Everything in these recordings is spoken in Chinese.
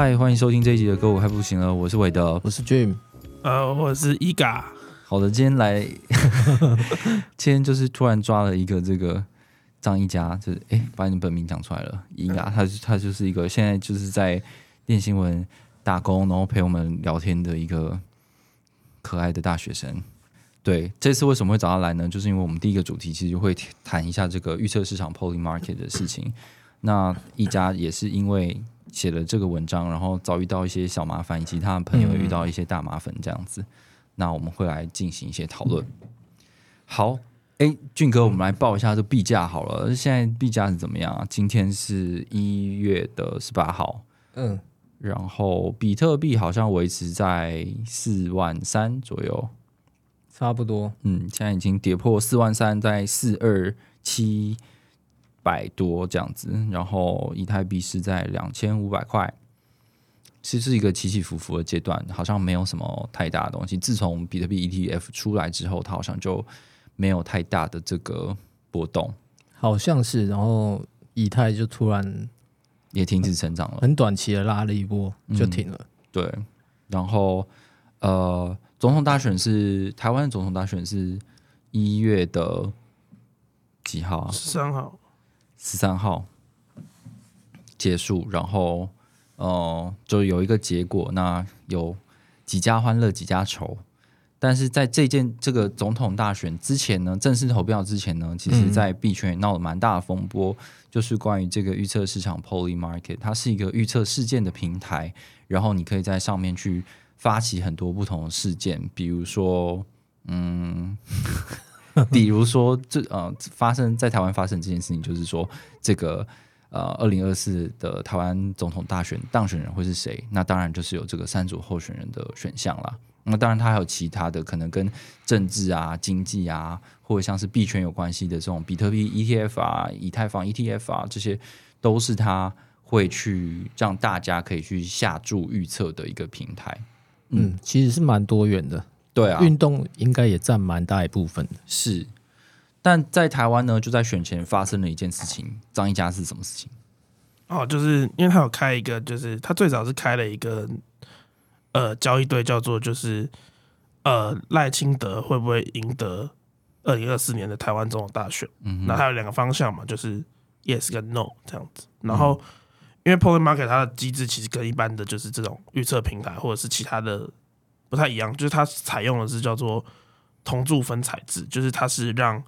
嗨，欢迎收听这一集的歌，我还不行了。我是韦德，我是 Jim，呃，我是伊嘎。好的，今天来，今天就是突然抓了一个这个张一佳，就是哎，把你本名讲出来了，伊嘎，他他就是一个现在就是在练新闻打工，然后陪我们聊天的一个可爱的大学生。对，这次为什么会找他来呢？就是因为我们第一个主题其实就会谈一下这个预测市场 Poly Market 的事情。那一家也是因为写了这个文章，然后遭遇到一些小麻烦，以及他的朋友遇到一些大麻烦这样子。那我们会来进行一些讨论。好，哎，俊哥，我们来报一下这币价好了。现在币价是怎么样啊？今天是一月的十八号，嗯，然后比特币好像维持在四万三左右。差不多，嗯，现在已经跌破四万三，在四二七百多这样子，然后以太币是在两千五百块，其实是一个起起伏伏的阶段，好像没有什么太大的东西。自从比特币 ETF 出来之后，它好像就没有太大的这个波动，好像是，然后以太就突然也停止成长了，很短期的拉了一波就停了。对，然后呃。总统大选是台湾总统大选是一月的几号啊？十三号，十三号结束，然后呃，就有一个结果。那有几家欢乐几家愁，但是在这件这个总统大选之前呢，正式投票之前呢，其实在币圈也闹了蛮大的风波，就是关于这个预测市场 Poly Market，它是一个预测事件的平台，然后你可以在上面去。发起很多不同的事件，比如说，嗯，比如说这呃，发生在台湾发生这件事情，就是说这个呃，二零二四的台湾总统大选当选人会是谁？那当然就是有这个三组候选人的选项啦。那当然，他还有其他的可能跟政治啊、经济啊，或者像是币圈有关系的这种比特币 ETF 啊、以太坊 ETF 啊，这些都是他会去让大家可以去下注预测的一个平台。嗯，其实是蛮多元的，对啊，运动应该也占蛮大一部分的。是，但在台湾呢，就在选前发生了一件事情，张一家是什么事情？哦，就是因为他有开一个，就是他最早是开了一个呃交易队，叫做就是呃赖清德会不会赢得二零二四年的台湾总统大选？嗯，那他有两个方向嘛，就是 yes 跟 no 这样子，然后。因为 Poly Market 它的机制其实跟一般的就是这种预测平台或者是其他的不太一样，就是它采用的是叫做同注分采制，就是它是让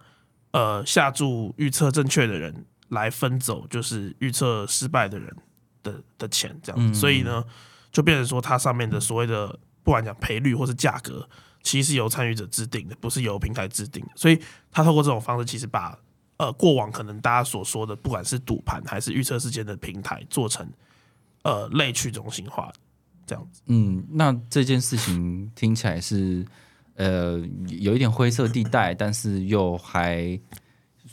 呃下注预测正确的人来分走，就是预测失败的人的的钱这样，所以呢就变成说它上面的所谓的不管讲赔率或是价格，其实是由参与者制定的，不是由平台制定的，所以它透过这种方式其实把。呃，过往可能大家所说的，不管是赌盘还是预测事件的平台，做成呃类去中心化这样子。嗯，那这件事情听起来是呃有一点灰色地带，但是又还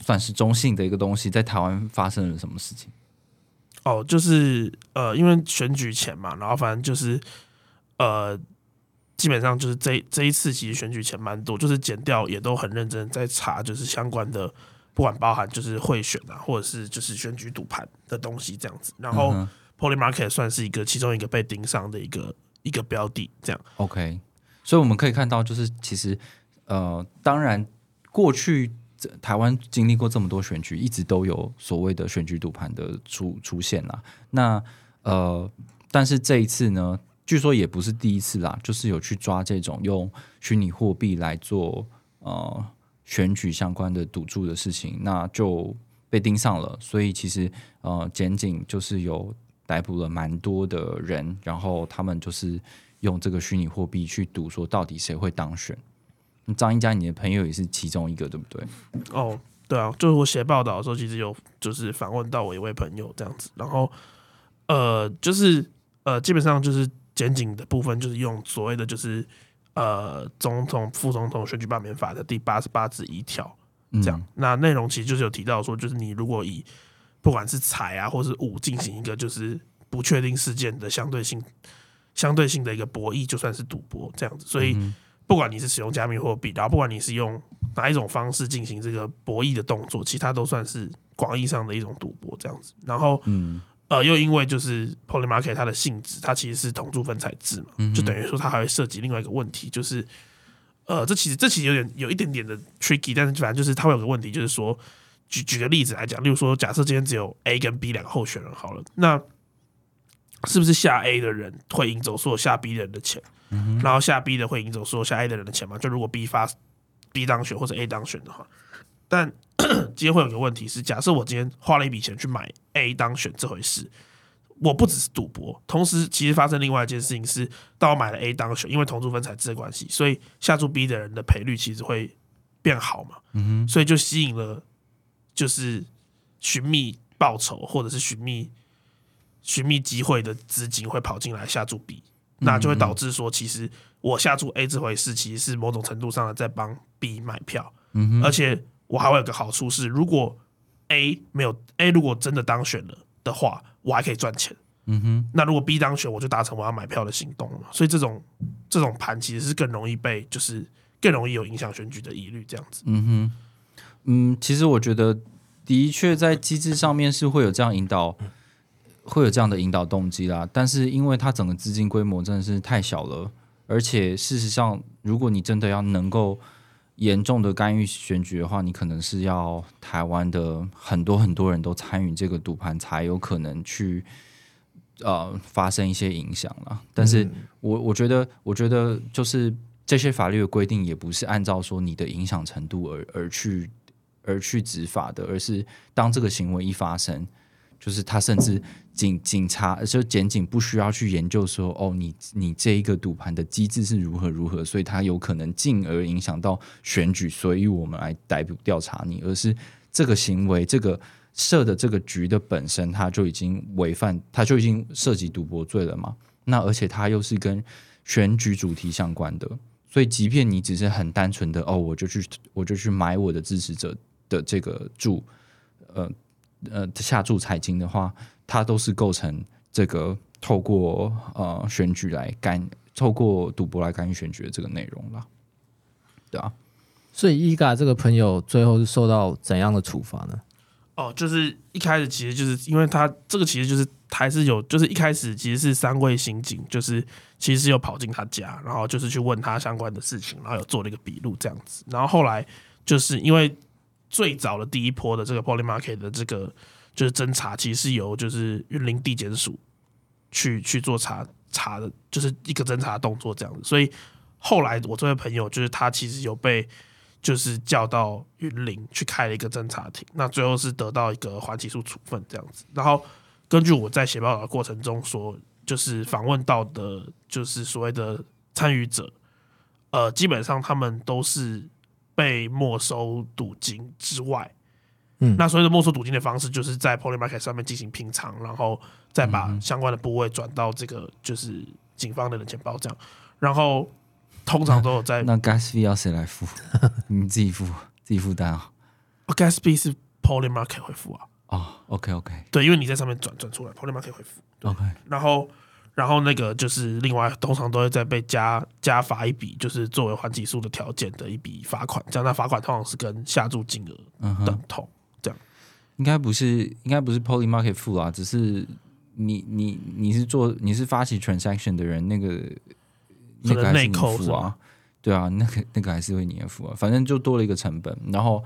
算是中性的一个东西。在台湾发生了什么事情？哦，就是呃，因为选举前嘛，然后反正就是呃，基本上就是这这一次其实选举前蛮多，就是剪掉也都很认真在查，就是相关的。不管包含就是贿选啊，或者是就是选举赌盘的东西这样子，然后 Poly Market 算是一个其中一个被盯上的一个一个标的，这样。OK，所以我们可以看到，就是其实呃，当然过去台湾经历过这么多选举，一直都有所谓的选举赌盘的出出现啦。那呃，但是这一次呢，据说也不是第一次啦，就是有去抓这种用虚拟货币来做呃。选举相关的赌注的事情，那就被盯上了。所以其实呃，检警就是有逮捕了蛮多的人，然后他们就是用这个虚拟货币去赌，说到底谁会当选。张一佳，你的朋友也是其中一个，对不对？哦，对啊，就是我写报道的时候，其实有就是访问到我一位朋友这样子，然后呃，就是呃，基本上就是检警的部分，就是用所谓的就是呃总统、副总统选举罢免法的第八十八之一条嗯这样。那内容其实就是有提到说，就是你如果以不管是财啊或是武进行一个就是不确定事件的相对性、相对性的一个博弈，就算是赌博这样子。所以嗯不管你是使用加密货币，然后不管你是用哪一种方式进行这个博弈的动作，其他都算是广义上的一种赌博这样子。然后嗯呃，又因为就是 Poly Market 它的性质，它其实是同住分彩制嘛，嗯就等于说它还会涉及另外一个问题，就是呃，这其实这其实有点有一点点的 tricky，但是反正就是它会有个问题，就是说举举个例子来讲，例如说假设今天只有 A 跟 B 两个候选人好了，那是不是下 A 的人会赢走所有下 B 的人的钱，然后下 B 的会赢走所有下 A 的人的钱嘛？就如果 B 发 B 当选或者 A 当选的话，但 今天会有个问题是，假设我今天花了一笔钱去买 A 当选这回事，我不只是赌博，同时其实发生另外一件事情是，当我买了 A 当选，因为同注分财制的关系，所以下注 B 的人的赔率其实会变好嘛，嗯所以就吸引了就是寻觅报酬或者是寻觅寻觅机会的资金会跑进来下注 B，那就会导致说，其实我下注 A 这回事，其实是某种程度上的在帮 B 买票，而且我还会有个好处是，如果 A 没有 A 如果真的当选了的话，我还可以赚钱。嗯哼那如果 B 当选，我就达成我要买票的行动了嘛。所以这种这种盘其实是更容易被，就是更容易有影响选举的疑虑，这样子。嗯哼嗯，其实我觉得的确在机制上面是会有这样引导，会有这样的引导动机啦。但是因为它整个资金规模真的是太小了，而且事实上，如果你真的要能够严重的干预选举的话，你可能是要台湾的很多很多人都参与这个赌盘，才有可能去呃发生一些影响了。但是我我觉得，我觉得就是这些法律的规定也不是按照说你的影响程度而而去而去执法的，而是当这个行为一发生，就是他甚至警警察就检警不需要去研究说哦，你你这一个赌盘的机制是如何如何，所以它有可能进而影响到选举，所以我们来逮捕调查你，而是这个行为这个。设的这个局的本身，它就已经违反，它就已经涉及赌博罪了嘛？那而且它又是跟选举主题相关的，所以即便你只是很单纯的哦，我就去我就去买我的支持者的这个注，呃呃下注财经的话，它都是构成这个透过呃选举来干，透过赌博来干预选举的这个内容了，对啊，所以伊嘎这个朋友最后是受到怎样的处罚呢？哦，就是一开始其实就是因为他这个其实就是还是有，就是一开始其实是三位刑警，就是其实是有跑进他家，然后就是去问他相关的事情，然后有做了一个笔录这样子。然后后来就是因为最早的第一波的这个 Poly Market 的这个就是侦查，其实是由就是云林地检署去去做查查的，就是一个侦查动作这样子。所以后来我这位朋友就是他其实有被。就是叫到云林去开了一个侦查庭，那最后是得到一个缓起诉处分这样子。然后根据我在写报道的过程中说，就是访问到的，就是所谓的参与者，呃，基本上他们都是被没收赌金之外，嗯那所谓的没收赌金的方式，就是在 Poly Market 上面进行平仓，然后再把相关的部位转到这个就是警方的人钱包这样，然后通常都有在 那 gas fee 要谁来付？你自己付，自己负担啊？Gas B 是 Poly Market 会付啊。哦，OK OK 对，因为你在上面转转出来，Poly Market 会付。OK，然后，然后那个就是另外，通常都会再被加加罚一笔，就是作为还起诉的条件的一笔罚款。这样，那罚款通常是跟下注金额等。同。应该不是，应该不是 Poly Market 付啊，只是你你你是做你是发起 transaction 的人，那个那个内你扣啊，对啊，那个那个还是会你来付啊，反正就多了一个成本，然后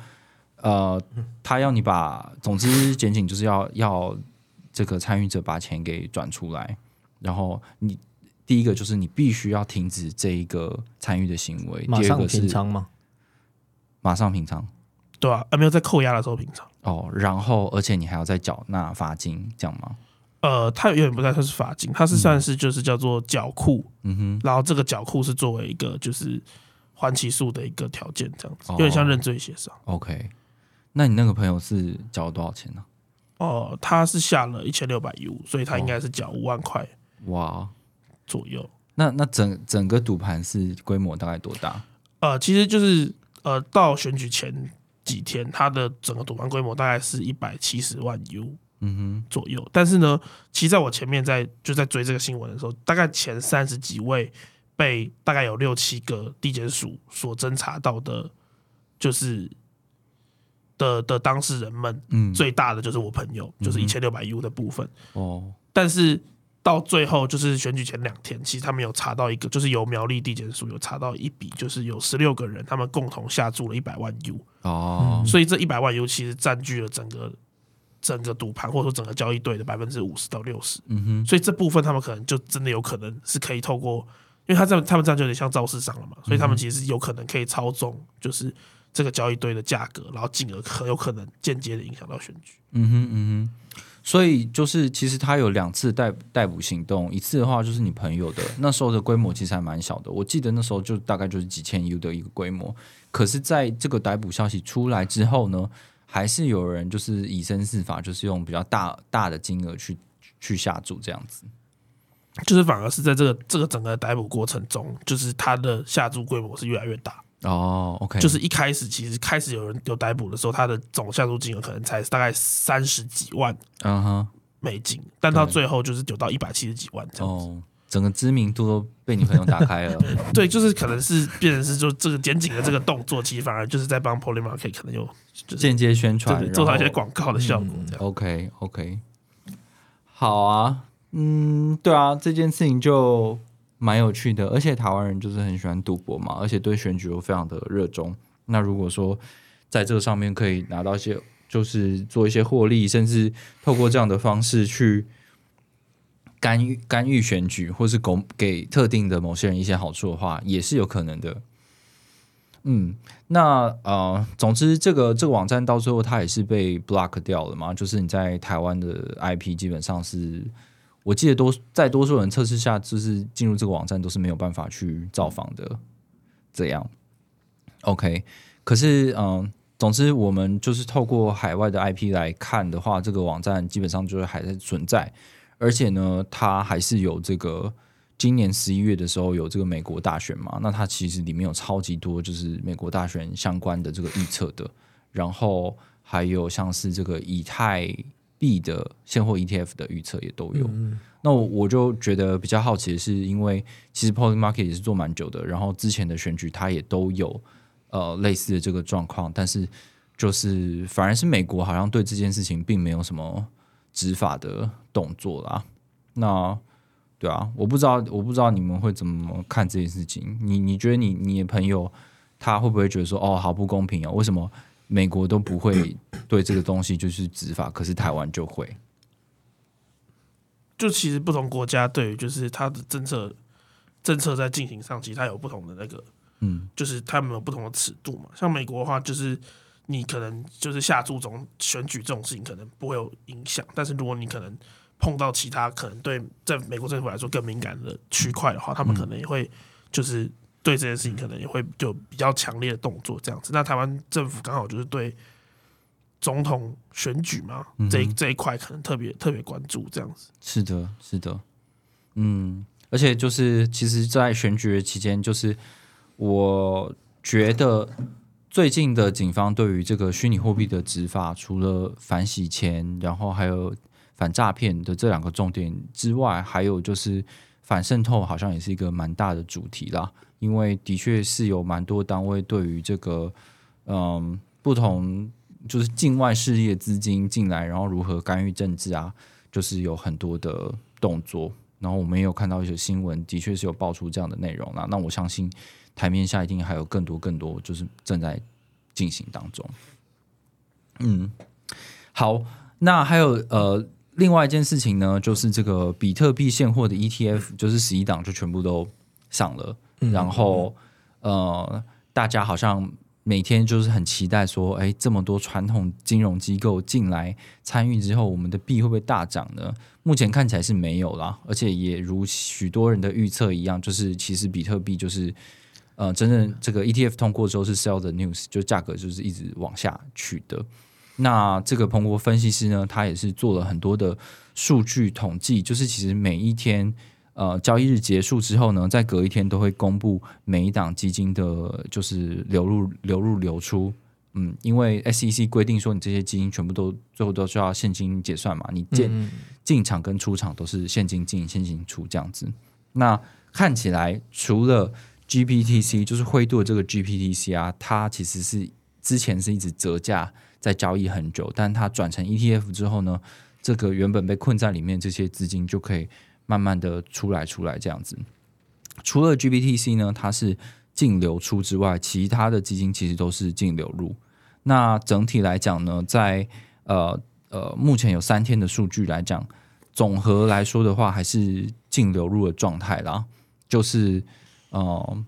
呃，他要你把，总之检警就是要要这个参与者把钱给转出来，然后你第一个就是你必须要停止这一个参与的行为，马上第二个是平仓吗？马上平仓。对啊，啊没有在扣押的时候平仓。哦，然后而且你还要再缴纳罚金，这样吗？呃，它有点不太算是罚金，它是算是就是叫做缴库，嗯哼，然后这个缴库是作为一个就是还起诉的一个条件，这样子，哦有点像认罪协商。OK，那你那个朋友是缴了多少钱呢、哦，他是下了一千六百 U，所以他应该是缴五万块哇，左右。那那整整个赌盘是规模大概多大？呃，其实就是呃，到选举前几天，它的整个赌盘规模大概是一百七十万 U 嗯哼左右。但是呢，其实在我前面在就在追这个新闻的时候，大概前三十几位被大概有六七个地检署所侦查到的，就是的的当事人们，嗯最大的就是我朋友，就是一千六百 U 的部分。哦，但是到最后就是选举前两天，其实他们有查到一个，就是由苗栗地检署有查到一笔，就是有十六个人他们共同下注了一百万 U，、哦，所以这一百万 U 其实占据了整个整个赌盘或者说整个交易队的百分之五十到六十，嗯哼，所以这部分他们可能就真的有可能是可以透过，因为他这样他们这样就有点像造市商了嘛，所以他们其实是有可能可以操纵，就是这个交易队的价格，然后进而很有可能间接的影响到选举。嗯哼，嗯哼，所以就是其实他有两次逮逮捕行动，一次的话就是你朋友的，那时候的规模其实还蛮小的，我记得那时候就大概就是几千 U 的一个规模。可是，在这个逮捕消息出来之后呢，还是有人就是以身试法，就是用比较大大的金额去去下注这样子。就是反而是在这个这个整个逮捕过程中，就是他的下注规模是越来越大。哦，OK，就是一开始其实开始有人有逮捕的时候，他的总下注金额可能才大概三十几万嗯哼，美金，但到最后就是有到一百七十几万这样子。哦，整个知名度都被你朋友打开了。对，就是可能是变成是就这个检警的这个动作，其实反而就是在帮 Polymarket 可能有就是间接宣传，做到一些广告的效果这样。OK OK，好啊，嗯，对啊，这件事情就蛮有趣的，而且台湾人就是很喜欢赌博嘛，而且对选举又非常的热衷。那如果说在这个上面可以拿到一些，就是做一些获利，甚至透过这样的方式去干预干预选举，或是给给特定的某些人一些好处的话，也是有可能的。嗯，那呃，总之这个这个网站到最后它也是被 block 掉了嘛，就是你在台湾的 IP 基本上是，我记得多在多数人测试下，就是进入这个网站都是没有办法去造访的，这样。OK，可是嗯、总之我们就是透过海外的 IP 来看的话，这个网站基本上就是还在存在，而且呢，它还是有这个。今年十一月的时候有这个美国大选嘛，那它其实里面有超级多就是美国大选相关的这个预测的，然后还有像是这个以太币的现货 ETF 的预测也都有。那我我就觉得比较好奇的是，因为其实 p o s t Market 也是做蛮久的，然后之前的选举它也都有呃类似的这个状况，但是就是反而是美国好像对这件事情并没有什么执法的动作啦。那对啊，我不知道，我不知道你们会怎么看这件事情。你你觉得你你的朋友他会不会觉得说，哦，好不公平啊？为什么美国都不会对这个东西就是执法，可是台湾就会？就其实不同国家对于就是它的政策政策在进行上，其实它有不同的那个嗯就是他们有不同的尺度嘛。像美国的话，就是你可能就是下注中选举这种事情可能不会有影响，但是如果你可能碰到其他可能对在美国政府来说更敏感的区块的话，他们可能也会就是对这件事情可能也会就比较强烈的动作这样子。那台湾政府刚好就是对总统选举嘛，这一这一块可能特别特别关注这样子。是的，是的，嗯，而且就是其实，在选举的期间，就是我觉得最近的警方对于这个虚拟货币的执法，除了反洗钱，然后还有反诈骗的这两个重点之外，还有就是反渗透，好像也是一个蛮大的主题啦。因为的确是有蛮多单位对于这个嗯不同就是境外势力的资金进来，然后如何干预政治啊，就是有很多的动作。然后我们也有看到一些新闻，的确是有爆出这样的内容啦。那我相信台面下一定还有更多更多，就是正在进行当中。嗯，好，那还有呃，另外一件事情呢，就是这个比特币现货的 ETF，就是十一档就全部都上了，然后呃，大家好像每天就是很期待说，哎，这么多传统金融机构进来参与之后，我们的币会不会大涨呢？目前看起来是没有啦，而且也如许多人的预测一样，就是其实比特币就是呃，真正这个 ETF 通过之后是 sell the news，就价格就是一直往下去的。那这个彭博分析师呢，他也是做了很多的数据统计，就是其实每一天呃交易日结束之后呢，在隔一天都会公布每一档基金的，就是流入流入流出。嗯，因为 SEC 规定说，你这些基金全部都最后都需要现金结算嘛，你进嗯进场跟出场都是现金进现金出这样子。那看起来除了 GPTC 就是灰度的这个 GPTC 啊，它其实是之前是一直折价在交易很久，但它转成 ETF 之后呢，这个原本被困在里面这些资金就可以慢慢的出来出来这样子。除了 GPTC 呢，它是净流出之外，其他的基金其实都是净流入。那整体来讲呢，在呃呃目前有三天的数据来讲，总和来说的话，还是净流入的状态啦，就是呃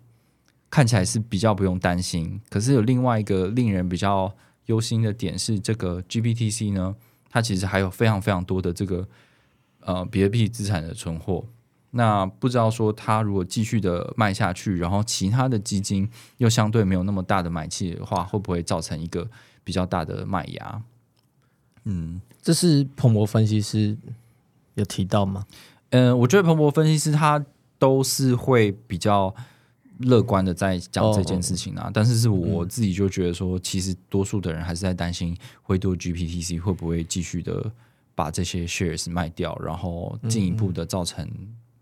看起来是比较不用担心。可是有另外一个令人比较忧心的点是，这个 GPTC 呢，它其实还有非常非常多的这个呃比特币资产的存货。那不知道说它如果继续的卖下去，然后其他的基金又相对没有那么大的买气的话，会不会造成一个比较大的卖压？嗯，这是彭博分析师有提到吗？嗯，我觉得彭博分析师他都是会比较乐观的在讲这件事情啊，但是是我自己就觉得说，其实多数的人还是在担心灰度 GPTC 会不会继续的把这些 shares 卖掉，然后进一步的造成、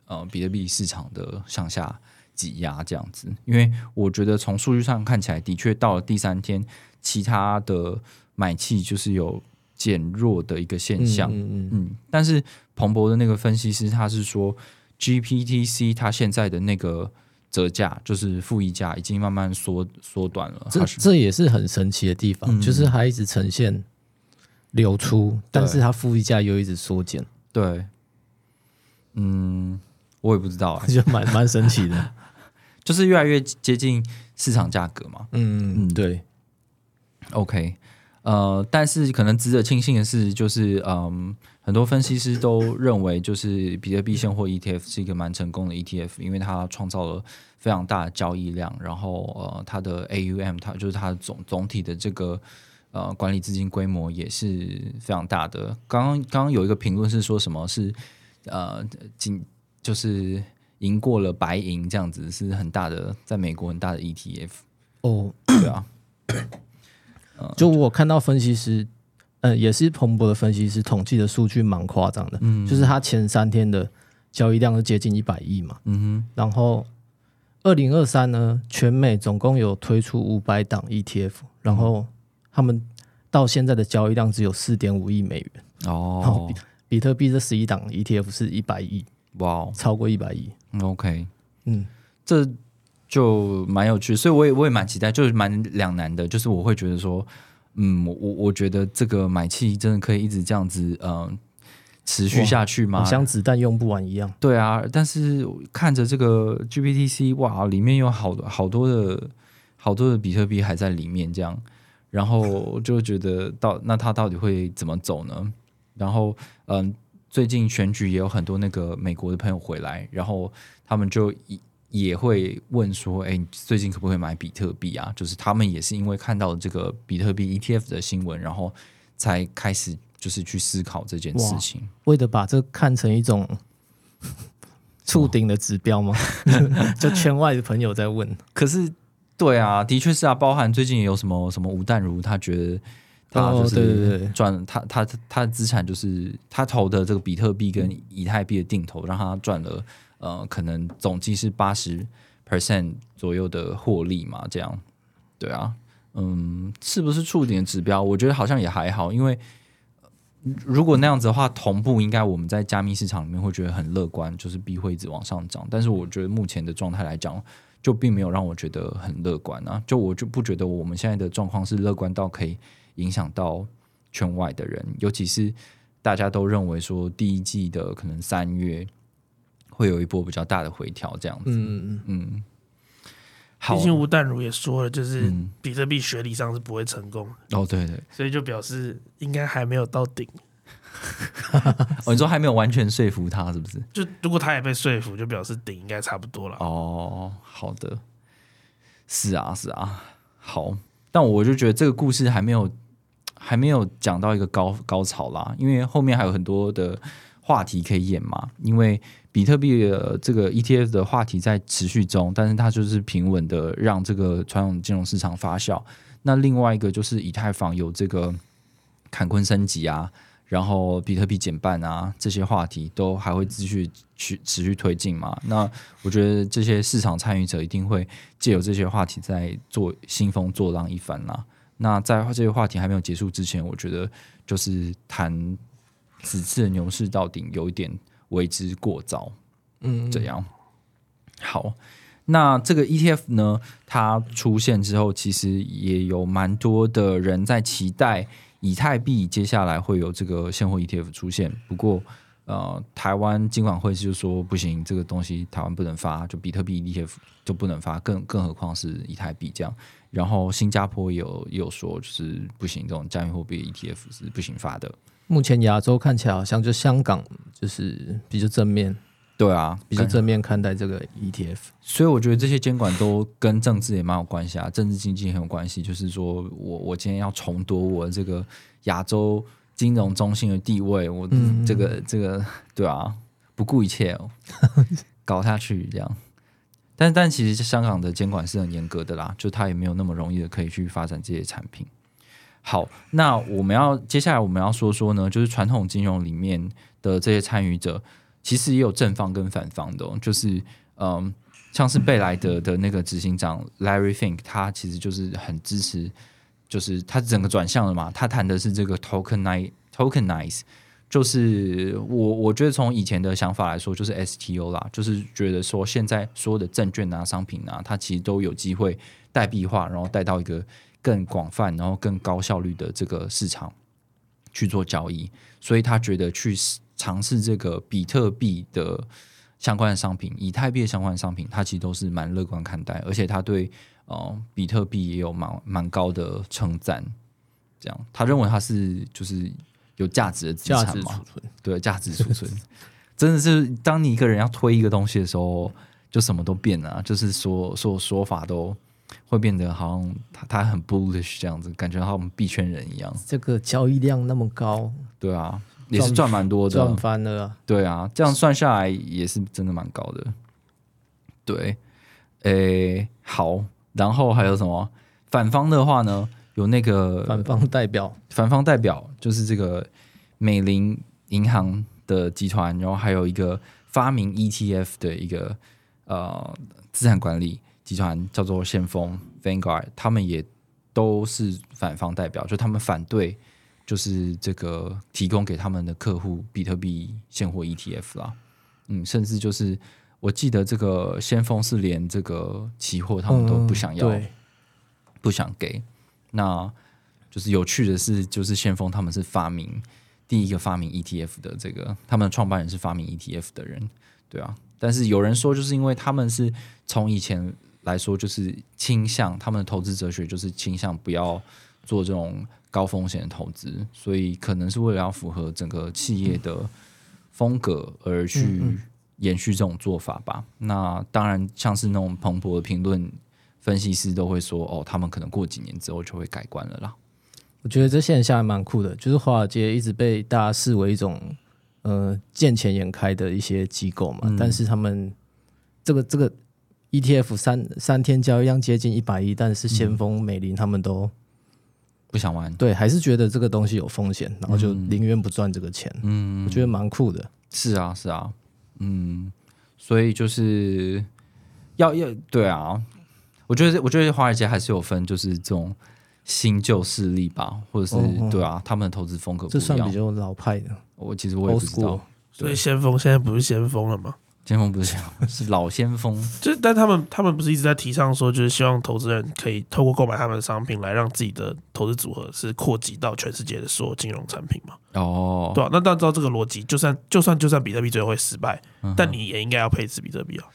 呃比特币市场的向下挤压这样子。因为我觉得从数据上看起来，的确到了第三天，其他的买气就是有减弱的一个现象。嗯嗯嗯，但是彭博的那个分析师他是说，GPTC 它现在的那个折价就是负溢价已经慢慢缩缩短了。这这也是很神奇的地方，嗯。就是它一直呈现流出，但是它负溢价又一直缩减，对，嗯，我也不知道啊，就蛮蛮神奇的。就是越来越接近市场价格嘛。嗯，嗯。对，OK，呃，但是可能值得庆幸的是，就是嗯，很多分析师都认为，就是比特币现货 ETF 是一个蛮成功的 ETF，因为它创造了非常大的交易量，然后呃，它的 AUM 它就是它总总体的这个呃管理资金规模也是非常大的。刚刚刚刚有一个评论是说什么是呃仅就是赢过了白银这样子，是很大的，在美国很大的 ETF，哦，对啊，就我看到分析师，嗯，也是彭博的分析师统计的数据蛮夸张的，嗯。就是他前三天的交易量是接近一百亿嘛，嗯哼。然后二零二三呢，全美总共有推出五百档 ETF，然后他们到现在的交易量只有四点五亿美元，哦，比特币这十一档 ETF 是一百亿，哇哦。超过一百亿，，OK，嗯，这就蛮有趣，所以我也我也蛮期待，就是蛮两难的，就是我会觉得说，嗯，我我我觉得这个买气真的可以一直这样子，嗯、持续下去吗好？像子弹用不完一样。对啊，但是看着这个 GPTC，哇，里面有好多好多的好多的比特币还在里面，这样，然后就觉得到那它到底会怎么走呢？然后，嗯，最近选举也有很多那个美国的朋友回来，然后他们就也也会问说，哎，你最近可不可以买比特币啊？就是他们也是因为看到这个比特币 ETF 的新闻，然后才开始就是去思考这件事情。为了把这看成一种 触顶的指标吗？就圈外的朋友在问，可是，对啊，的确是啊，包含最近也有什么什么吴淡如，他觉得他就哦对对是对赚他他他的资产就是他投的这个比特币跟以太币的定投，让他赚了呃，可能总计是八十 percent 左右的获利嘛，这样，对啊，嗯，是不是触点指标？我觉得好像也还好，因为。如果那样子的话，同步应该我们在加密市场里面会觉得很乐观，就是币会一直往上涨。但是我觉得目前的状态来讲，就并没有让我觉得很乐观啊。就我就不觉得我们现在的状况是乐观到可以影响到圈外的人，尤其是大家都认为说第一季的可能三月会有一波比较大的回调，这样子。嗯嗯嗯，好。毕，竟吴淡如也说了，就是嗯。比特币学理上是不会成功的，哦，对对，所以就表示应该还没有到顶。哦，你说还没有完全说服他，是不是？就如果他也被说服，就表示顶应该差不多了。哦，好的，是啊，是啊，好，但我就觉得这个故事还没有还没有讲到一个高高潮啦，因为后面还有很多的话题可以演嘛，因为比特币的这个 ETF 的话题在持续中，但是它就是平稳的让这个传统金融市场发酵。那另外一个就是以太坊有这个坎昆升级啊，然后比特币减半啊，这些话题都还会继续去持续推进嘛。那我觉得这些市场参与者一定会借由这些话题在做兴风作浪一番啦。那在这些话题还没有结束之前，我觉得就是谈此次牛市到顶有一点为之过早，嗯，这样。好，那这个 ETF 呢，它出现之后，其实也有蛮多的人在期待以太币接下来会有这个现货 ETF 出现。不过，呃，台湾金管会就说不行，这个东西台湾不能发，就比特币 ETF 就不能发，更更何况是以太币这样。然后新加坡有也有说，就是不行，这种加密货币 ETF 是不行发的。目前亚洲看起来好像就香港就是比较正面，对啊，比较正面看待这个 E ETF。所以我觉得这些监管都跟政治也蛮有关系啊，政治经济很有关系。就是说我我今天要重夺我这个亚洲金融中心的地位，我嗯这个这个对啊，不顾一切哦，搞下去这样。但但其实香港的监管是很严格的啦，就它也没有那么容易的可以去发展这些产品。好，那我们要接下来我们要说说呢，就是传统金融里面的这些参与者，其实也有正方跟反方的、哦，就是嗯，像是贝莱德的那个执行长 Larry Fink，他其实就是很支持，就是他整个转向了嘛，他谈的是这个 tokenize tokenize，就是我我觉得从以前的想法来说，就是 STO 啦，就是觉得说现在所有的证券啊、商品啊，它其实都有机会代币化，然后带到一个更广泛、然后更高效率的这个市场去做交易，所以他觉得去尝试这个比特币的相关的商品、以太币的相关的商品，他其实都是蛮乐观看待，而且他对呃比特币也有蛮蛮高的称赞。这样，他认为它是就是有价值的资价产嘛，值储存，对，价值储存，真的是当你一个人要推一个东西的时候，就什么都变了啊，就是说所有说法都会变得好像他他很 bullish 这样子，感觉好像币圈人一样。这个交易量那么高，对啊，也是赚蛮多的赚，翻了啊！对啊，这样算下来也是真的蛮高的。对，诶，好，然后还有什么？反方的话呢，有那个反方代表反方代表就是这个美林银行的集团，然后还有一个发明 ETF 的一个呃资产管理集团叫做先锋 Vanguard，他们也都是反方代表，就他们反对就是这个提供给他们的客户比特币现货 ETF 啦，嗯，甚至就是我记得这个先锋是连这个期货他们都不想要，嗯不想给。那就是有趣的是，就是先锋他们是发明第一个发明 ETF 的这个，他们的创办人是发明 ETF 的人，对啊。但是有人说，就是因为他们是从以前来说，就是倾向他们的投资哲学就是倾向不要做这种高风险的投资，所以可能是为了要符合整个企业的风格而去延续这种做法吧。那当然，像是那种蓬勃的评论分析师都会说，哦，他们可能过几年之后就会改观了啦。我觉得这现象还蛮酷的，就是华尔街一直被大家视为一种呃见钱眼开的一些机构嘛，嗯但是他们这个这个 ETF 三三天交易量接近一百亿，但是先锋、美林他们都不想玩，对还是觉得这个东西有风险，然后就宁愿不赚这个钱，嗯。我，觉得蛮酷的。是啊，是啊，嗯，所以就是要要对啊，我觉得我觉得华尔街还是有分，就是这种新旧势力吧，或者是、哦哦。对啊，他们的投资风格不一样。这算比较老派的。我其实我也知道。所以先锋现在不是先锋了吗？先锋不是先锋，是老先锋。就是，但他们他们不是一直在提倡说，就是希望投资人可以透过购买他们的商品来让自己的投资组合是扩及到全世界的所有金融产品嘛？哦，对啊，那大家知道这个逻辑，就算就算就算比特币最后会失败，但你也应该要配置比特币啊。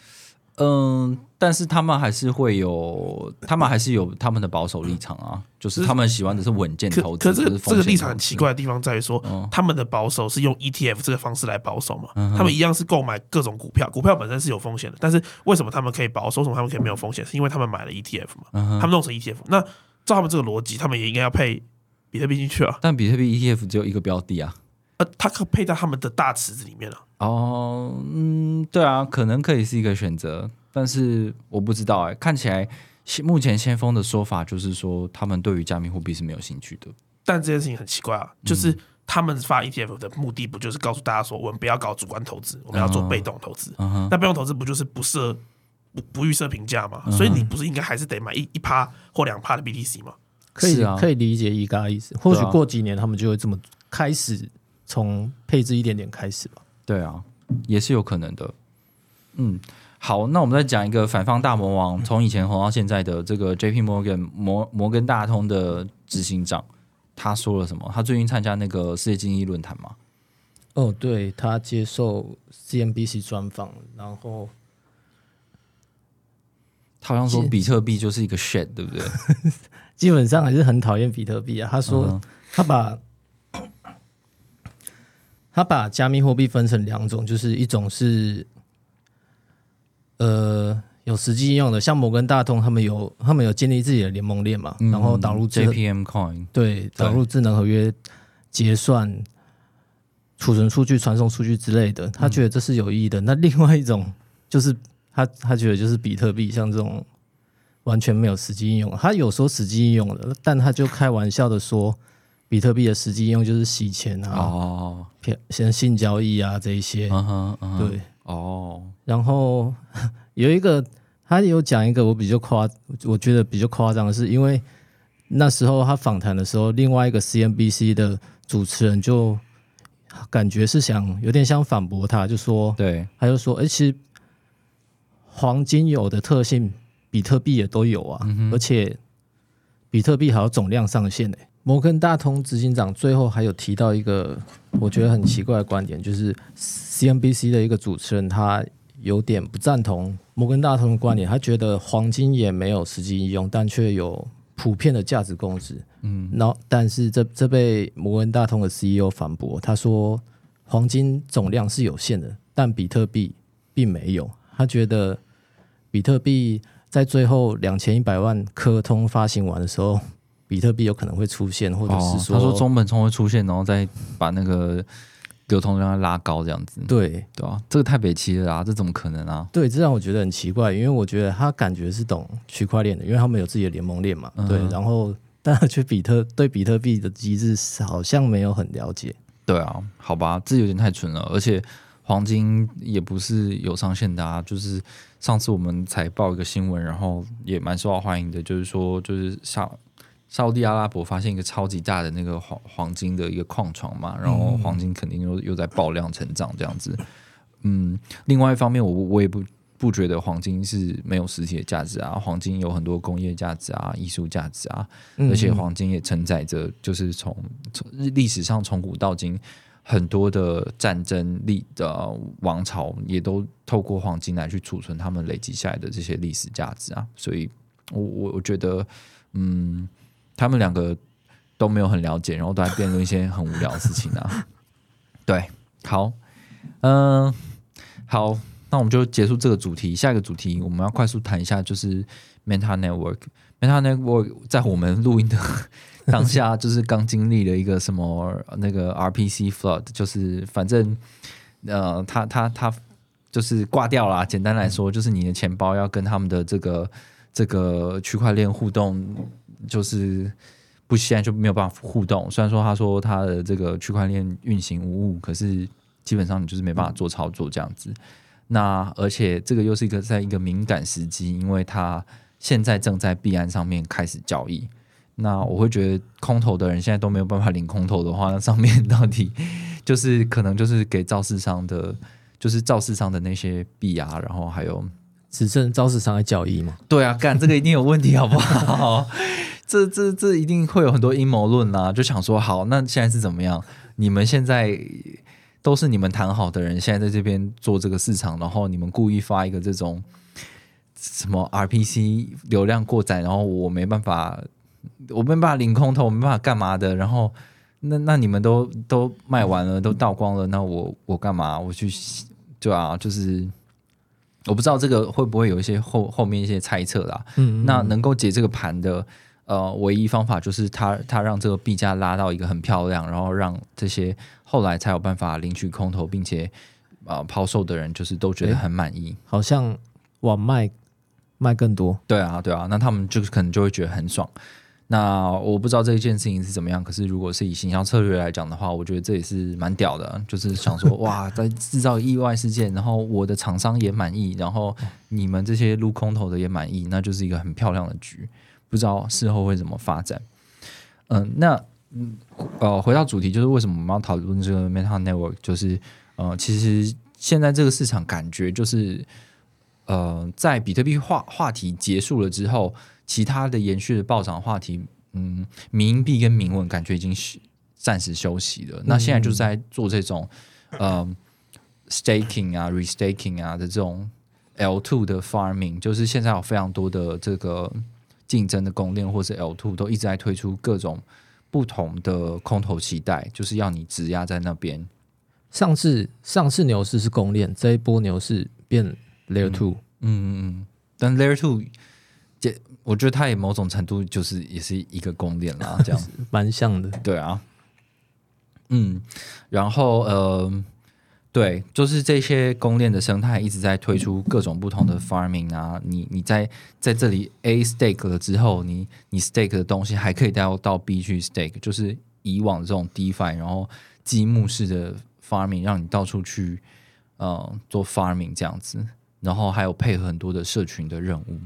嗯，但是他们还是会有，他们还是有他们的保守立场啊，就是他们喜欢的是稳健投资，可这个不是这个立场很奇怪的地方在于说，嗯他们的保守是用 ETF 这个方式来保守嘛？他们一样是购买各种股票，股票本身是有风险的，但是为什么他们可以保守？为什么他们可以没有风险？是因为他们买了 ETF 嘛？嗯他们弄成 ETF，那照他们这个逻辑，他们也应该要配比特币进去啊。但比特币 ETF 只有一个标的啊，呃，它可配在他们的大池子里面了。哦，嗯，对啊，可能可以是一个选择，但是我不知道哎、看起来先目前先锋的说法就是说，他们对于加密货币是没有兴趣的。但这件事情很奇怪啊，就是他们发 ETF 的目的不就是告诉大家说，我们不要搞主观投资，我们要做被动投资。嗯哼，那被动投资不就是不设不不预设评价嘛？所以你不是应该还是得买一一趴或两趴的 BTC 吗？可以、啊可以理解一嘎意思。或许过几年他们就会这么开始从配置一点点开始吧。对啊，也是有可能的。嗯，好，那我们再讲一个反方大魔王，从以前红到现在的这个 J P Morgan 摩摩根大通的执行长，他说了什么？他最近参加那个世界经济论坛嘛？哦，对他接受 CNBC 专访，然后他好像说比特币就是一个 shit，对不对？基本上还是很讨厌比特币啊。他说、嗯他把他把加密货币分成两种，就是一种是呃有实际应用的，像摩根大通他们有他们有建立自己的联盟链嘛，然后导入智 JPM Coin，对导入智能合约结算、储存数据、传送数据之类的，他觉得这是有意义的。那另外一种就是他他觉得就是比特币，像这种完全没有实际应用，他有说实际应用的，但他就开玩笑的说，比特币的实际应用就是洗钱啊、哦，骗先性交易啊这一些。嗯哼，嗯哼，对，哦，然后 有一个他有讲一个我比较夸，我觉得比较夸张的是，因为那时候他访谈的时候，另外一个 CNBC 的主持人就感觉是想有点想反驳他，就说对，他就说，哎、其实黄金有的特性，比特币也都有啊，而且比特币还有总量上限呢、摩根大通执行长最后还有提到一个我觉得很奇怪的观点，就是 CNBC 的一个主持人他有点不赞同摩根大通的观点，他觉得黄金也没有实际应用，但却有普遍的价值共识。嗯，然后，但是这这被摩根大通的 CEO 反驳，他说黄金总量是有限的，但比特币并没有。他觉得比特币在最后两千一百万颗通发行完的时候，比特币有可能会出现，或者哦是，说，他说中本聪会出现，然后再把那个流通量拉高，这样子，对对啊，这个太北齐了啊，这怎么可能啊？对，这让我觉得很奇怪，因为我觉得他感觉是懂区块链的，因为他们有自己的联盟链嘛，嗯对，然后但他却比特对比特币的机制好像没有很了解。对啊，好吧，这有点太蠢了，而且黄金也不是有上限的啊。就是上次我们才报一个新闻，然后也蛮受到欢迎的，就是说，就是沙沙地阿拉伯发现一个超级大的那个黄黄金的一个矿床嘛，然后黄金肯定又又在爆量成长这样子。嗯，另外一方面我，我也不不觉得黄金是没有实体的价值啊，黄金有很多工业价值啊、艺术价值啊，嗯而且黄金也承载着，就是从从历史上从古到今很多的战争历的王朝，也都透过黄金来去储存他们累积下来的这些历史价值啊。所以我，我我觉得，嗯，他们两个都没有很了解，然后都在辩论一些很无聊的事情啊。对，好，嗯、好，那我们就结束这个主题。下一个主题我们要快速谈一下，就是 Meta Network。Meta Network 在我们录音的当下，就是刚经历了一个什么那个 RPC flood，就是反正呃，他他他就是挂掉啦。简单来说，就是你的钱包要跟他们的这个这个区块链互动，就是不现在就没有办法互动。虽然说他说他的这个区块链运行无误，可是基本上你就是没办法做操作这样子。那而且这个又是一个在一个敏感时机，因为他现在正在币安上面开始交易。那我会觉得空头的人现在都没有办法领空头的话，那上面到底就是可能就是给造市商的，就是造市商的那些币啊，然后还有只剩招市商来交易嘛？对啊，干这个一定有问题，好不好？这这这一定会有很多阴谋论啊！就想说，好，那现在是怎么样？你们现在都是你们谈好的人，现在在这边做这个市场，然后你们故意发一个这种什么 RPC 流量过载，然后我没办法，我没办法领空头，我没办法干嘛的，然后那那你们都都卖完了，都倒光了，那我我干嘛？我去对啊，就是我不知道这个会不会有一些后后面一些猜测啦。嗯，那能够解这个盘的，呃，唯一方法就是他他让这个币价拉到一个很漂亮，然后让这些后来才有办法领取空头，并且啊、呃抛售的人就是都觉得很满意。好像往卖卖更多，对啊，对啊，那他们就是可能就会觉得很爽。那我不知道这一件事情是怎么样，可是如果是以形象策略来讲的话，我觉得这也是蛮屌的，就是想说 哇，在制造意外事件，然后我的厂商也满意，然后你们这些撸空头的也满意，那就是一个很漂亮的局。不知道事后会怎么发展。嗯，那嗯呃，回到主题，就是为什么我们要讨论这个 Meta Network？就是呃，其实现在这个市场感觉就是呃，在比特币话话题结束了之后，其他的延续的暴涨话题，嗯，民币跟民文感觉已经是暂时休息了。那现在就在做这种呃 staking 啊、restaking 啊的这种 L two 的 farming，就是现在有非常多的这个竞争的公链或是 L two 都一直在推出各种不同的空头期待，就是要你质押在那边。上次上次牛市是公链，这一波牛市变 Layer Two，、嗯嗯嗯，但 Layer Two，这我觉得它也某种程度就是也是一个公链啦，这样 蛮像的。对啊，嗯，然后呃，对，就是这些公链的生态一直在推出各种不同的 farming 啊，你你在在这里 A stake 了之后，你你 stake 的东西还可以带到到 B 去 stake，就是以往这种 DeFi，然后积木式的 farming，让你到处去呃做 farming 这样子，然后还有配合很多的社群的任务。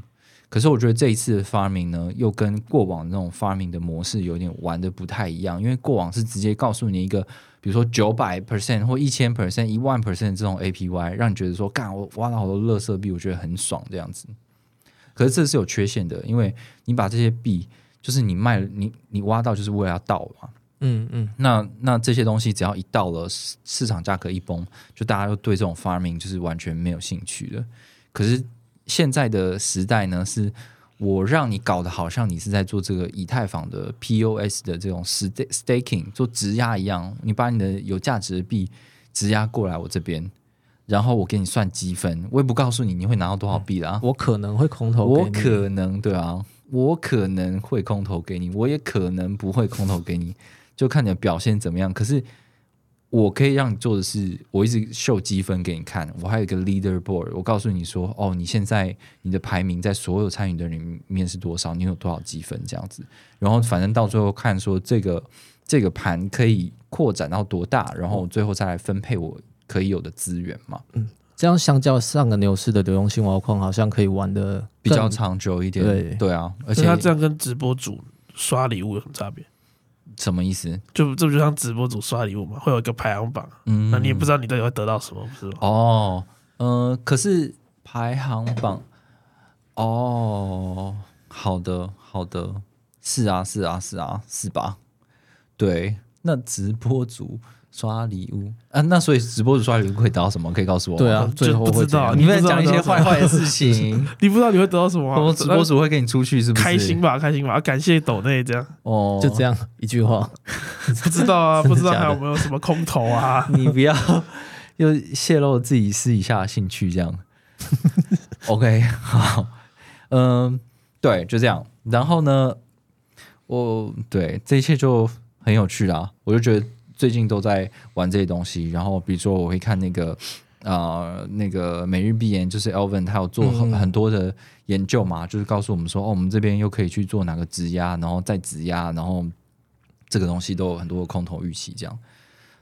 可是我觉得这一次的 farming 呢，又跟过往那种 farming 的模式有点玩的不太一样，因为过往是直接告诉你一个，比如说九百 percent 或一千 percent、一万 percent 这种 APY，让你觉得说，干我挖到好多乐色币，我觉得很爽这样子。可是这是有缺陷的，因为你把这些币，就是你卖了，你你挖到就是为了要倒嘛，嗯嗯，那那这些东西只要一到了市市场价格一崩，就大家都对这种 farming 就是完全没有兴趣了。可是现在的时代呢，是我让你搞得好像你是在做这个以太坊的 POS 的这种 sta- staking 做质押一样，你把你的有价值的币质押过来我这边，然后我给你算积分，我也不告诉你你会拿到多少币啦。我可能会空投给我你，可能对啊，我可能会空投给你，我也可能不会空投给你，就看你的表现怎么样。可是我可以让你做的是，我一直秀积分给你看，我还有一个 leaderboard，我告诉你说，哦，你现在你的排名在所有参与的人里面是多少，你有多少积分这样子。然后反正到最后看说这个这个盘可以扩展到多大，然后最后再来分配我可以有的资源嘛，嗯这样相较上个牛市的流动性挖矿，好像可以玩的比较长久一点。对对啊，而而且且他这样跟直播主刷礼物有什么差别？什么意思？就这不就像直播主刷礼物嘛，会有一个排行榜，嗯那你也不知道你到底会得到什么，不是吗？哦，呃，可是排行榜，哦，好的，好的，是啊，是啊，是啊，是吧？对，那直播主刷礼物啊，那所以直播主刷礼物会得到什么？可以告诉我？对啊，最后会不知道你们不知道讲一些坏坏的事情，你不知道你会得到什么啊、我直播主会跟你出去，是不是？开心吧，开心吧，感谢抖内这样，哦，就这样一句话，不知道啊，不知道还有没有什么空投啊？你不要又泄露自己私底下的兴趣，这样。OK，好，嗯，对，就这样。然后呢，我对这一切就很有趣啦。我就觉得最近都在玩这些东西。然后比如说，我会看那个呃那个每日必言，就是 Elvin 他有做很、嗯很多的研究嘛，就是告诉我们说，哦，我们这边又可以去做哪个质押，然后再质押，然后这个东西都有很多的空头预期，这样。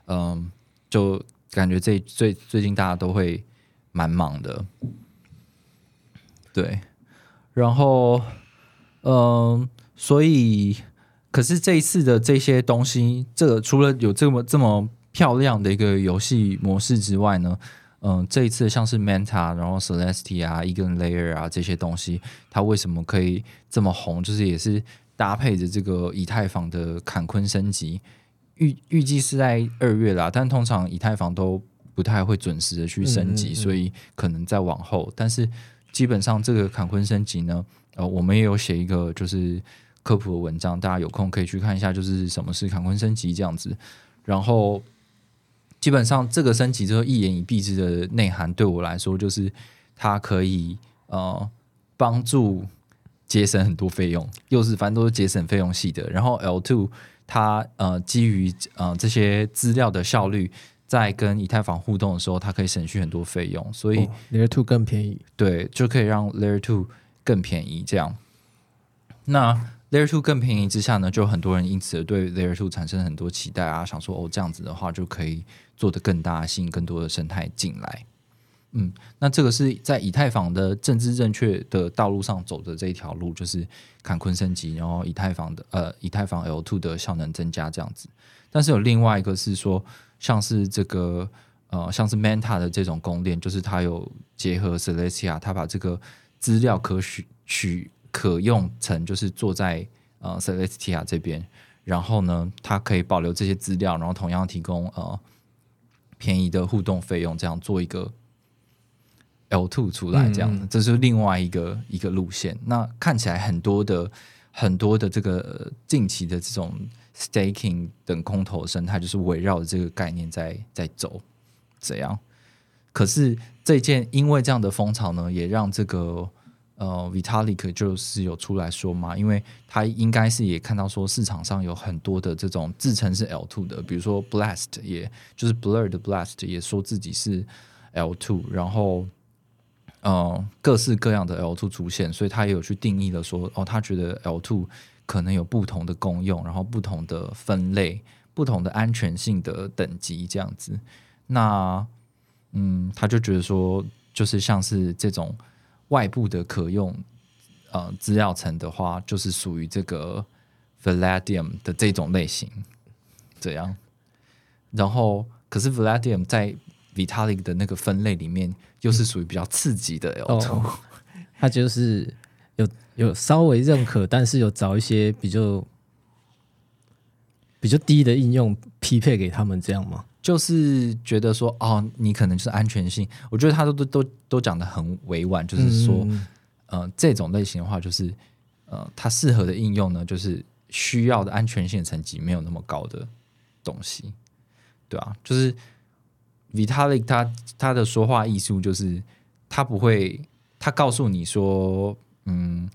嗯，就感觉这最最近大家都会蛮忙的，对，然后嗯，所以可是这一次的这些东西，这个除了有这么这么漂亮的一个游戏模式之外呢，嗯，这一次像是 Manta，然后 Celestia 啊、Eagle Layer 啊这些东西，它为什么可以这么红？就是也是搭配着这个以太坊的坎昆升级，预预计是在二月啦，但通常以太坊都不太会准时的去升级，嗯嗯嗯所以可能再往后。但是基本上这个坎昆升级呢，呃，我们也有写一个就是科普的文章，大家有空可以去看一下，就是什么是坎昆升级这样子。然后基本上这个升级之后一言以蔽之的内涵，对我来说就是它可以呃帮助节省很多费用，又是反正都是节省费用系的。然后 L two 它呃基于呃这些资料的效率，在跟以太坊互动的时候，它可以省去很多费用，所以、哦 Layer Two 更便宜。对就可以让 Layer two 更便宜。这样，那 Layer two 更便宜之下呢，就很多人因此对 Layer two 产生很多期待啊，想说哦这样子的话就可以做得更大，吸引更多的生态进来。嗯，那这个是在以太坊的政治正确的道路上走的这一条路，就是坎昆升级，然后以太坊的呃以太坊 L two 的效能增加这样子。但是有另外一个是说，像是这个呃像是 Manta 的这种公链，就是它有结合 Celestia，它把这个资料可取取可用层就是坐在呃 Celestia 这边，然后呢，它可以保留这些资料，然后同样提供呃便宜的互动费用，这样做一个 L two 出来，这样的，这是另外一个一个路线。那看起来很多的很多的这个呃近期的这种 staking 等空投生态，就是围绕着这个概念在在走，怎样。可是这件因为这样的风潮呢，也让这个呃 Vitalik 就是有出来说嘛，因为他应该是也看到说市场上有很多的这种自称是 L two 的，比如说 Blast，也就是 Blur 的 Blast 也说自己是 L two，然后呃各式各样的 L two 出现，所以他也有去定义了说，哦，他觉得 L two 可能有不同的功用，然后不同的分类、不同的安全性的等级这样子。那嗯，他就觉得说，就是像是这种外部的可用呃资料层的话，就是属于这个 Valadium 的这种类型，这样。然后，可是 Valadium 在 Vitalik 的那个分类里面，又是属于比较刺激的 L 2哦，它就是有有稍微认可，但是有找一些比较比较低的应用匹配给他们，这样吗？就是觉得说，哦，你可能就是安全性，我觉得他都都都都讲的很委婉，就是说，嗯呃，这种类型的话，就是呃，它适合的应用呢，就是需要的安全性层级没有那么高的东西，对啊，就是 Vitalik 他他的说话艺术就是他不会，他告诉你说，嗯，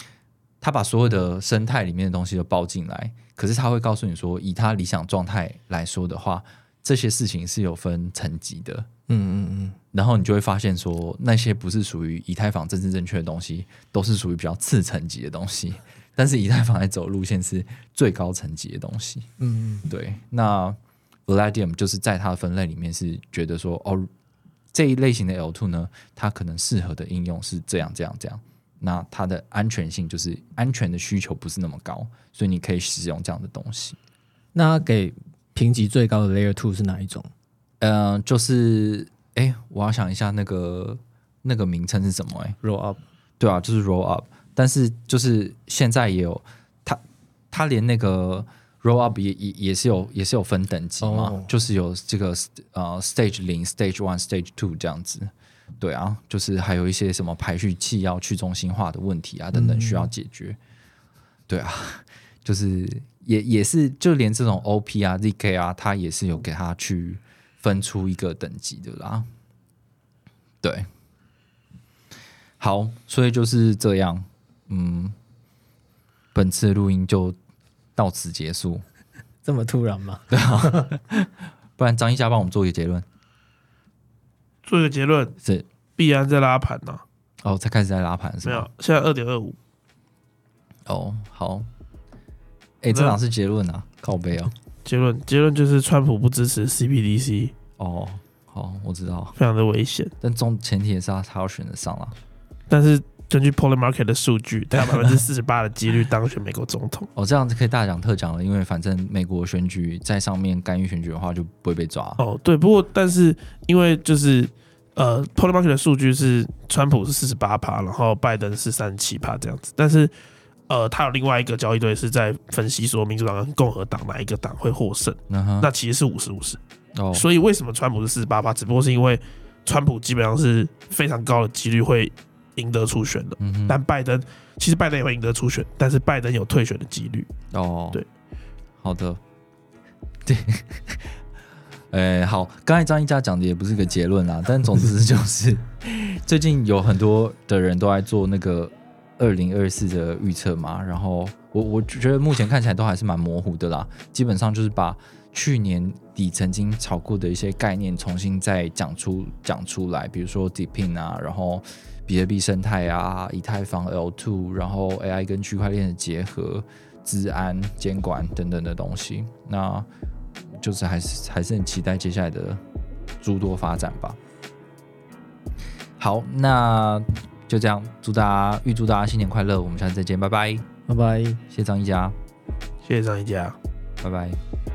他把所有的生态里面的东西都包进来，可是他会告诉你说，以他理想状态来说的话，这些事情是有分层级的，嗯嗯嗯，然后你就会发现说，那些不是属于以太坊政治正确的东西，都是属于比较次层级的东西。但是以太坊在走路线是最高层级的东西。嗯嗯对，那 Valadium 就是在它的分类里面是觉得说，哦，这一类型的 L two 呢，它可能适合的应用是这样这样这样。那它的安全性就是安全的需求不是那么高，所以你可以使用这样的东西。那给评级最高的 Layer Two 是哪一种？嗯、就是哎，我要想一下那个那个名称是什么？哎，Roll Up 对啊，就是 roll up，但是就是现在也有它，它连那个 roll up 也也也是有也是有分等级嘛，哦就是有这个呃 stage 零、stage one、stage two 这样子。对啊，就是还有一些什么排序器要去中心化的问题啊等等需要解决。对啊，就是也也是就连这种 OP 啊、ZK 啊，它也是有给它去分出一个等级的啦。对，好，所以就是这样，嗯，本次录音就到此结束，这么突然吗？对啊。不然张一佳帮我们做一个结论，做一个结论，是。必然在拉盘呐、哦，才开始在拉盘是吗？没有？，现在二点二五，哦，好，哎、这哪是结论啊？靠背哦，结论结论就是川普不支持 CPDC，哦，好，我知道，非常的危险。但中前提也是他他要选得上啦。但是根据 Polymarket 的数据，他有百分之四十八的几率当选美国总统。哦，这样子可以大讲特讲了，因为反正美国选举在上面干预选举的话，就不会被抓。哦，对，不过但是因为就是呃，Polymarket 的数据是川普是四十八趴，然后拜登是三十七趴这样子，但是呃，他有另外一个交易队是在分析说民主党跟共和党哪一个党会获胜，那其实是五十五十。哦，所以为什么川普是四十八八？只不过是因为川普基本上是非常高的几率会赢得初选的，但拜登其实拜登也会赢得初选，但是拜登有退选的几率。哦，对，好的，对，哎，好，刚才张一佳讲的也不是个结论啦，但总之就是 最近有很多的人都在做那个二零二四的预测嘛，然后我我觉得目前看起来都还是蛮模糊的啦，基本上就是把去年底曾经炒过的一些概念重新再讲出讲出来，比如说 Deepin 啊，然后比特币生态啊，以太坊 L2，然后 AI 跟区块链的结合、治安监管等等的东西，那就是还是还是很期待接下来的诸多发展吧。好，那就这样，祝大家预祝大家新年快乐，我们下次再见，拜拜，拜拜。谢谢张一佳，谢谢张一佳。拜拜。